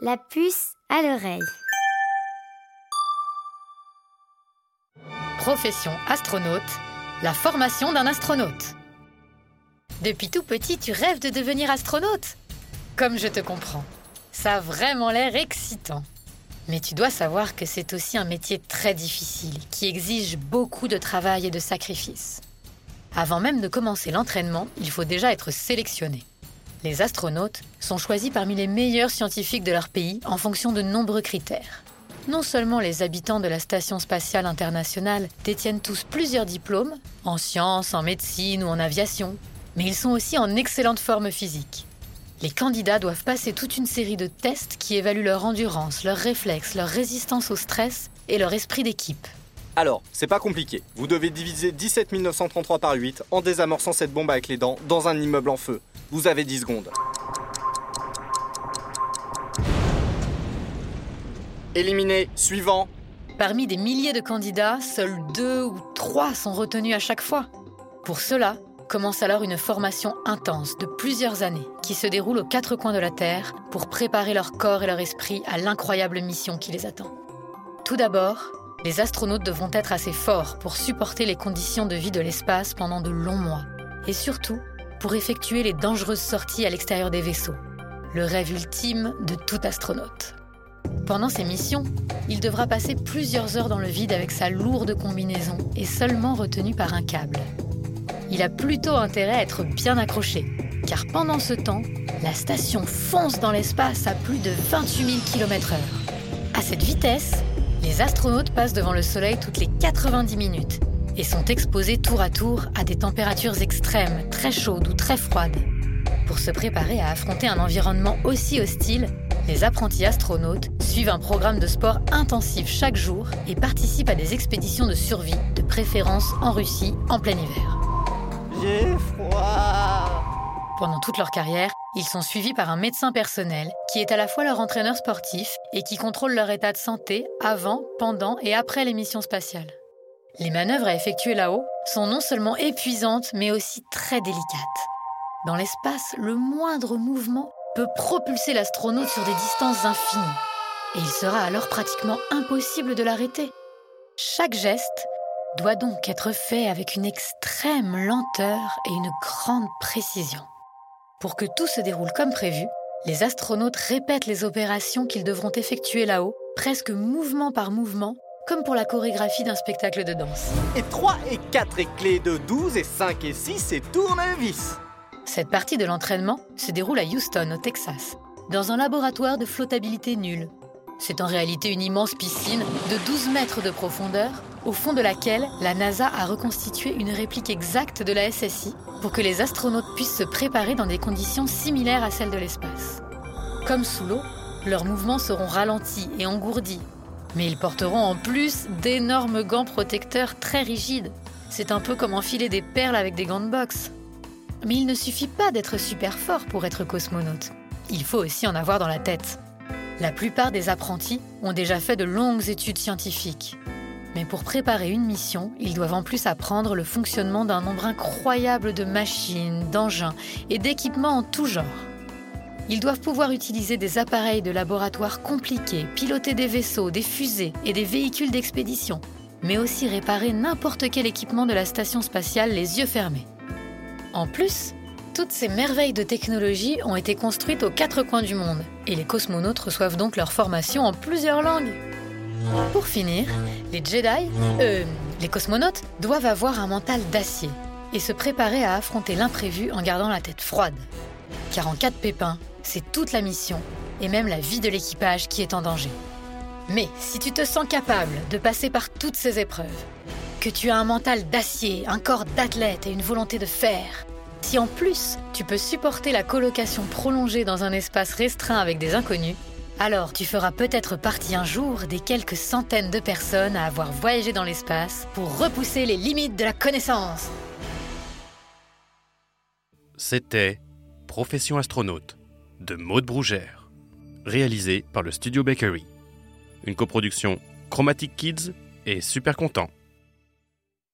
La puce à l'oreille. Profession astronaute, la formation d'un astronaute. Depuis tout petit, tu rêves de devenir astronaute? Comme je te comprends. Ça a vraiment l'air excitant. Mais tu dois savoir que c'est aussi un métier très difficile, qui exige beaucoup de travail et de sacrifices. Avant même de commencer l'entraînement, il faut déjà être sélectionné. Les astronautes sont choisis parmi les meilleurs scientifiques de leur pays en fonction de nombreux critères. Non seulement les habitants de la Station spatiale internationale détiennent tous plusieurs diplômes, en sciences, en médecine ou en aviation, mais ils sont aussi en excellente forme physique. Les candidats doivent passer toute une série de tests qui évaluent leur endurance, leurs réflexes, leur résistance au stress et leur esprit d'équipe. Alors, c'est pas compliqué. Vous devez diviser 17 933 par 8 en désamorçant cette bombe avec les dents dans un immeuble en feu. Vous avez 10 secondes. Éliminé. Suivant. Parmi des milliers de candidats, seuls deux ou trois sont retenus à chaque fois. Pour cela, commence alors une formation intense de plusieurs années qui se déroule aux quatre coins de la Terre pour préparer leur corps et leur esprit à l'incroyable mission qui les attend. Tout d'abord, les astronautes devront être assez forts pour supporter les conditions de vie de l'espace pendant de longs mois et surtout pour effectuer les dangereuses sorties à l'extérieur des vaisseaux, le rêve ultime de tout astronaute. Pendant ces missions, il devra passer plusieurs heures dans le vide avec sa lourde combinaison et seulement retenu par un câble. Il a plutôt intérêt à être bien accroché, car pendant ce temps, la station fonce dans l'espace à plus de 28 000 km/h. À cette vitesse, les astronautes passent devant le Soleil toutes les 90 minutes et sont exposés tour à tour à des températures extrêmes, très chaudes ou très froides. Pour se préparer à affronter un environnement aussi hostile, les apprentis astronautes suivent un programme de sport intensif chaque jour et participent à des expéditions de survie, de préférence en Russie en plein hiver. J'ai froid. Pendant toute leur carrière, ils sont suivis par un médecin personnel qui est à la fois leur entraîneur sportif et qui contrôle leur état de santé avant, pendant et après les missions spatiales. Les manœuvres à effectuer là-haut sont non seulement épuisantes mais aussi très délicates. Dans l'espace, le moindre mouvement peut propulser l'astronaute sur des distances infinies. Et il sera alors pratiquement impossible de l'arrêter. Chaque geste doit donc être fait avec une extrême lenteur et une grande précision. Pour que tout se déroule comme prévu, les astronautes répètent les opérations qu'ils devront effectuer là-haut, presque mouvement par mouvement, comme pour la chorégraphie d'un spectacle de danse. Et 3 et 4 et clés de 12 et 5 et 6 et tournevis. Cette partie de l'entraînement se déroule à Houston, au Texas, dans un laboratoire de flottabilité nulle. C'est en réalité une immense piscine de 12 mètres de profondeur, au fond de laquelle la NASA a reconstitué une réplique exacte de la SSI pour que les astronautes puissent se préparer dans des conditions similaires à celles de l'espace. Comme sous l'eau, leurs mouvements seront ralentis et engourdis, mais ils porteront en plus d'énormes gants protecteurs très rigides. C'est un peu comme enfiler des perles avec des gants de boxe. Mais il ne suffit pas d'être super fort pour être cosmonaute. Il faut aussi en avoir dans la tête. La plupart des apprentis ont déjà fait de longues études scientifiques. Mais pour préparer une mission, ils doivent en plus apprendre le fonctionnement d'un nombre incroyable de machines, d'engins et d'équipements en tout genre. Ils doivent pouvoir utiliser des appareils de laboratoire compliqués, piloter des vaisseaux, des fusées et des véhicules d'expédition, mais aussi réparer n'importe quel équipement de la station spatiale les yeux fermés. En plus, toutes ces merveilles de technologie ont été construites aux quatre coins du monde, et les cosmonautes reçoivent donc leur formation en plusieurs langues. Pour finir, les Jedi, euh, les cosmonautes, doivent avoir un mental d'acier et se préparer à affronter l'imprévu en gardant la tête froide. Car en cas de pépin, c'est toute la mission et même la vie de l'équipage qui est en danger. Mais si tu te sens capable de passer par toutes ces épreuves, que tu as un mental d'acier, un corps d'athlète et une volonté de fer, si en plus tu peux supporter la colocation prolongée dans un espace restreint avec des inconnus, alors tu feras peut-être partie un jour des quelques centaines de personnes à avoir voyagé dans l'espace pour repousser les limites de la connaissance. C'était Profession astronaute de Maude Brougère, réalisé par le Studio Bakery. Une coproduction Chromatic Kids et Super Content.